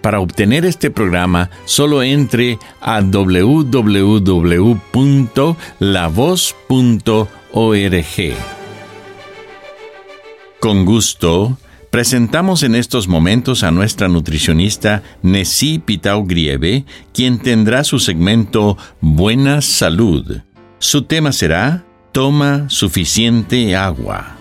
Para obtener este programa, solo entre a www.lavoz.org. Con gusto, presentamos en estos momentos a nuestra nutricionista Nessie Pitao Grieve, quien tendrá su segmento Buena Salud. Su tema será Toma suficiente agua.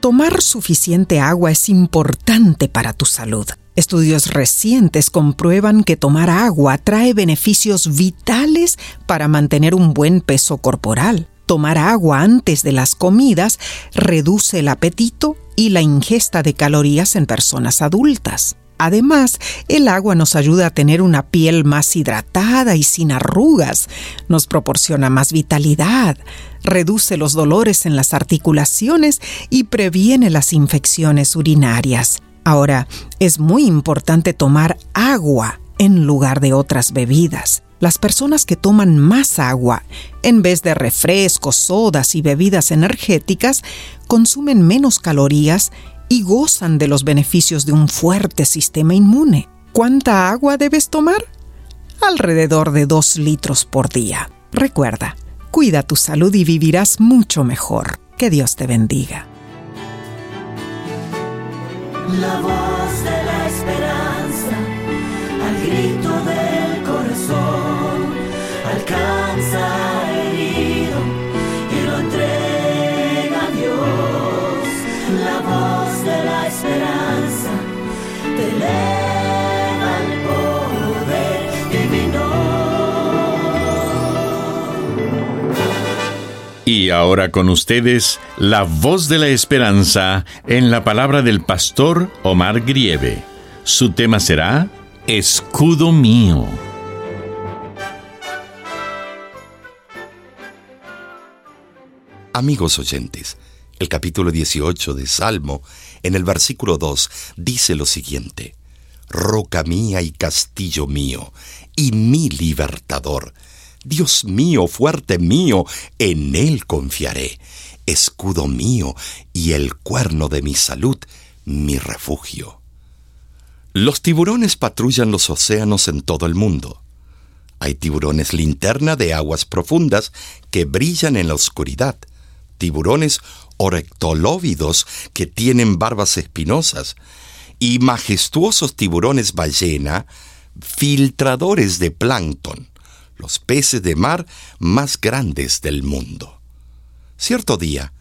Tomar suficiente agua es importante para tu salud. Estudios recientes comprueban que tomar agua trae beneficios vitales para mantener un buen peso corporal. Tomar agua antes de las comidas reduce el apetito y la ingesta de calorías en personas adultas. Además, el agua nos ayuda a tener una piel más hidratada y sin arrugas, nos proporciona más vitalidad, reduce los dolores en las articulaciones y previene las infecciones urinarias. Ahora, es muy importante tomar agua en lugar de otras bebidas. Las personas que toman más agua en vez de refrescos, sodas y bebidas energéticas consumen menos calorías y gozan de los beneficios de un fuerte sistema inmune. ¿Cuánta agua debes tomar? Alrededor de 2 litros por día. Recuerda, cuida tu salud y vivirás mucho mejor. Que Dios te bendiga. La voz de la esperanza, al grito del corazón, alcanza ahora con ustedes, la voz de la esperanza en la palabra del pastor Omar Grieve. Su tema será Escudo mío. Amigos oyentes, el capítulo 18 de Salmo, en el versículo 2, dice lo siguiente, Roca mía y castillo mío, y mi libertador, Dios mío, fuerte mío, en Él confiaré, escudo mío y el cuerno de mi salud, mi refugio. Los tiburones patrullan los océanos en todo el mundo. Hay tiburones linterna de aguas profundas que brillan en la oscuridad, tiburones orectolóvidos que tienen barbas espinosas, y majestuosos tiburones ballena, filtradores de plancton los peces de mar más grandes del mundo. Cierto día,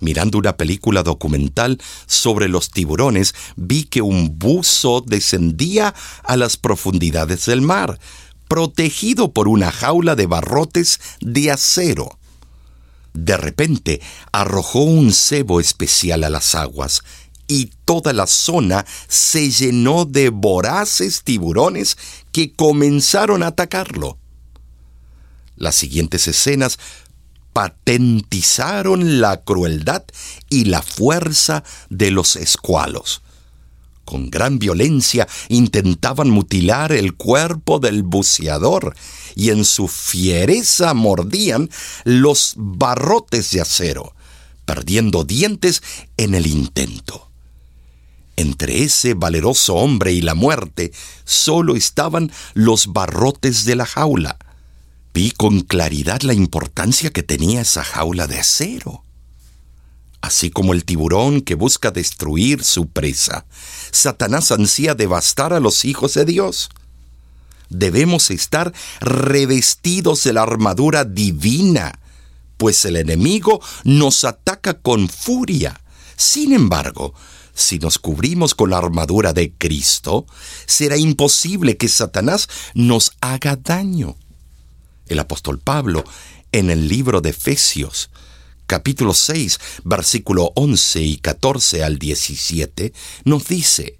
mirando una película documental sobre los tiburones, vi que un buzo descendía a las profundidades del mar, protegido por una jaula de barrotes de acero. De repente arrojó un cebo especial a las aguas y toda la zona se llenó de voraces tiburones que comenzaron a atacarlo. Las siguientes escenas patentizaron la crueldad y la fuerza de los escualos. Con gran violencia intentaban mutilar el cuerpo del buceador y en su fiereza mordían los barrotes de acero, perdiendo dientes en el intento. Entre ese valeroso hombre y la muerte solo estaban los barrotes de la jaula Vi con claridad la importancia que tenía esa jaula de acero. Así como el tiburón que busca destruir su presa, Satanás ansía devastar a los hijos de Dios. Debemos estar revestidos de la armadura divina, pues el enemigo nos ataca con furia. Sin embargo, si nos cubrimos con la armadura de Cristo, será imposible que Satanás nos haga daño. El apóstol Pablo, en el libro de Efesios, capítulo 6, versículo 11 y 14 al 17, nos dice,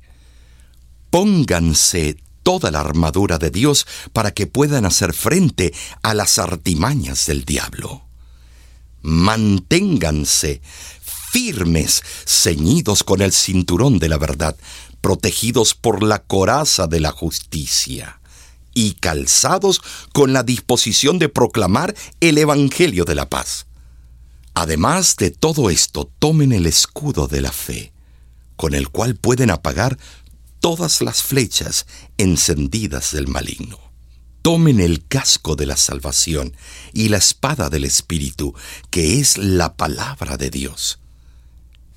Pónganse toda la armadura de Dios para que puedan hacer frente a las artimañas del diablo. Manténganse firmes, ceñidos con el cinturón de la verdad, protegidos por la coraza de la justicia y calzados con la disposición de proclamar el Evangelio de la paz. Además de todo esto, tomen el escudo de la fe, con el cual pueden apagar todas las flechas encendidas del maligno. Tomen el casco de la salvación y la espada del Espíritu, que es la palabra de Dios.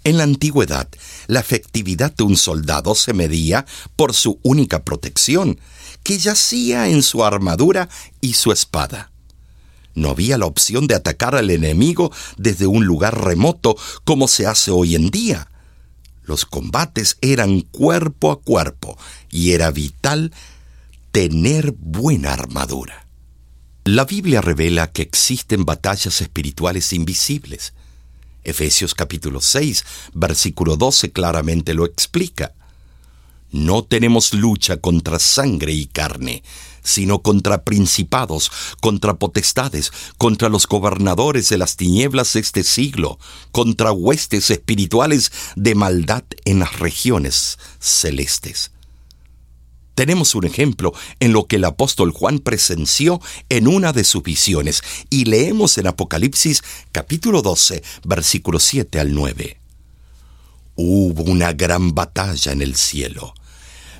En la antigüedad, la efectividad de un soldado se medía por su única protección, que yacía en su armadura y su espada. No había la opción de atacar al enemigo desde un lugar remoto como se hace hoy en día. Los combates eran cuerpo a cuerpo y era vital tener buena armadura. La Biblia revela que existen batallas espirituales invisibles. Efesios capítulo 6, versículo 12 claramente lo explica. No tenemos lucha contra sangre y carne, sino contra principados, contra potestades, contra los gobernadores de las tinieblas de este siglo, contra huestes espirituales de maldad en las regiones celestes. Tenemos un ejemplo en lo que el apóstol Juan presenció en una de sus visiones y leemos en Apocalipsis capítulo 12, versículos 7 al 9. Hubo una gran batalla en el cielo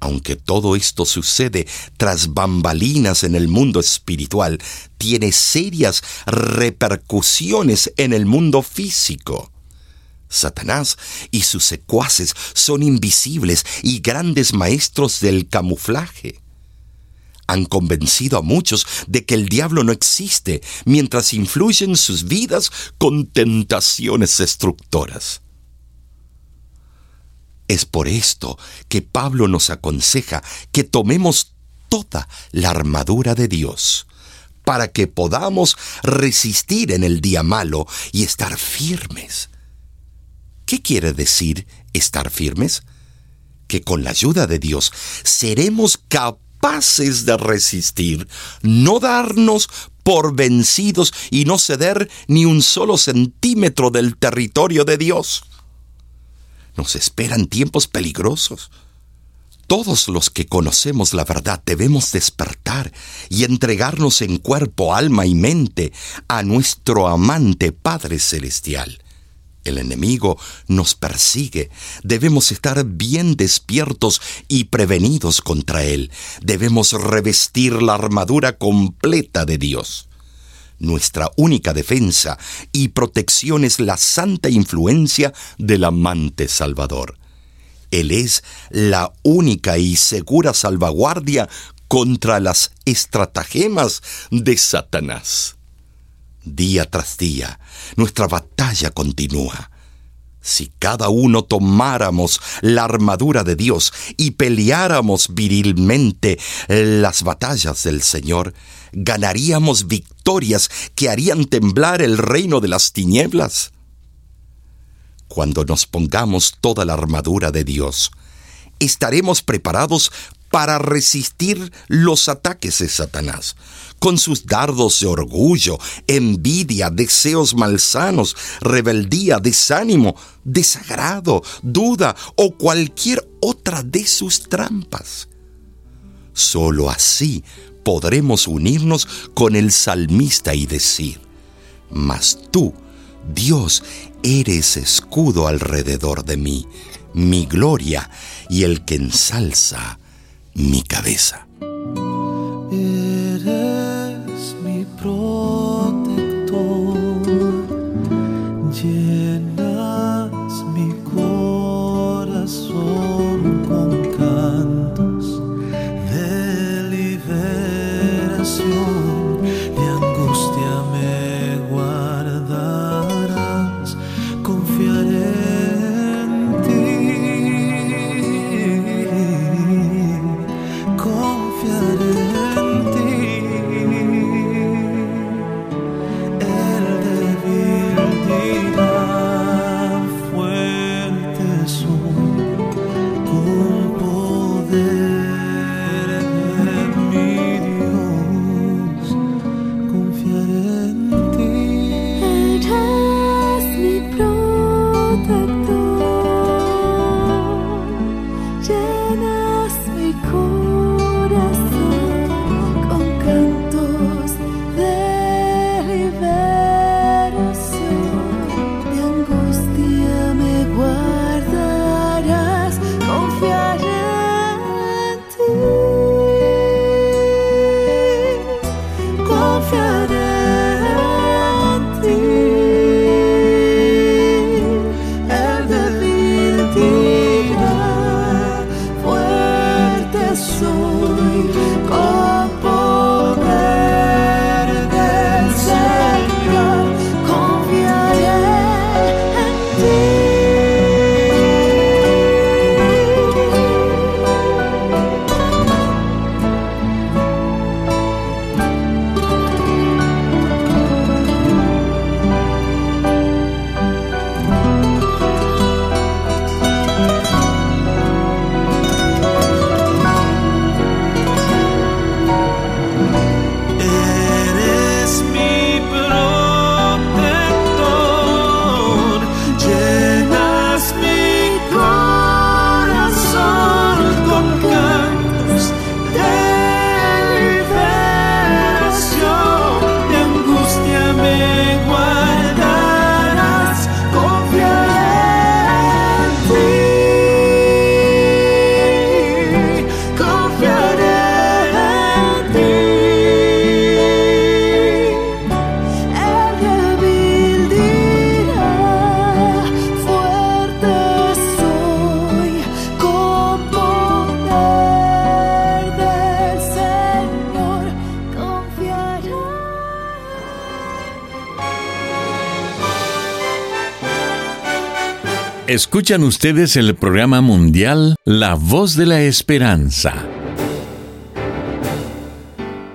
Aunque todo esto sucede tras bambalinas en el mundo espiritual, tiene serias repercusiones en el mundo físico. Satanás y sus secuaces son invisibles y grandes maestros del camuflaje. Han convencido a muchos de que el diablo no existe mientras influyen sus vidas con tentaciones destructoras. Es por esto que Pablo nos aconseja que tomemos toda la armadura de Dios para que podamos resistir en el día malo y estar firmes. ¿Qué quiere decir estar firmes? Que con la ayuda de Dios seremos capaces de resistir, no darnos por vencidos y no ceder ni un solo centímetro del territorio de Dios. Nos esperan tiempos peligrosos. Todos los que conocemos la verdad debemos despertar y entregarnos en cuerpo, alma y mente a nuestro amante Padre Celestial. El enemigo nos persigue. Debemos estar bien despiertos y prevenidos contra él. Debemos revestir la armadura completa de Dios. Nuestra única defensa y protección es la santa influencia del amante Salvador. Él es la única y segura salvaguardia contra las estratagemas de Satanás. Día tras día, nuestra batalla continúa. Si cada uno tomáramos la armadura de Dios y peleáramos virilmente las batallas del Señor, ganaríamos victorias que harían temblar el reino de las tinieblas. Cuando nos pongamos toda la armadura de Dios, estaremos preparados para resistir los ataques de Satanás. con sus dardos de orgullo, envidia, deseos malsanos, rebeldía, desánimo, desagrado, duda o cualquier otra de sus trampas. Solo así podremos unirnos con el salmista y decir, mas tú, Dios, eres escudo alrededor de mí, mi gloria y el que ensalza mi cabeza. Escuchan ustedes el programa mundial La Voz de la Esperanza.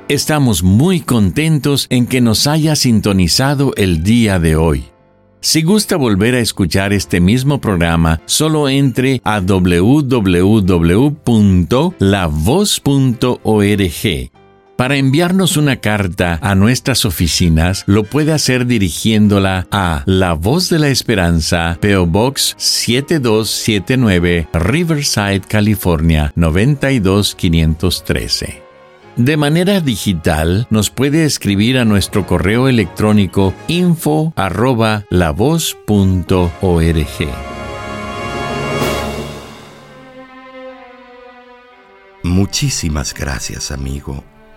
Estamos muy contentos en que nos haya sintonizado el día de hoy. Si gusta volver a escuchar este mismo programa, solo entre a www.lavoz.org para enviarnos una carta a nuestras oficinas, lo puede hacer dirigiéndola a La Voz de la Esperanza, PO Box 7279, Riverside, California 92513. De manera digital, nos puede escribir a nuestro correo electrónico info Muchísimas gracias, amigo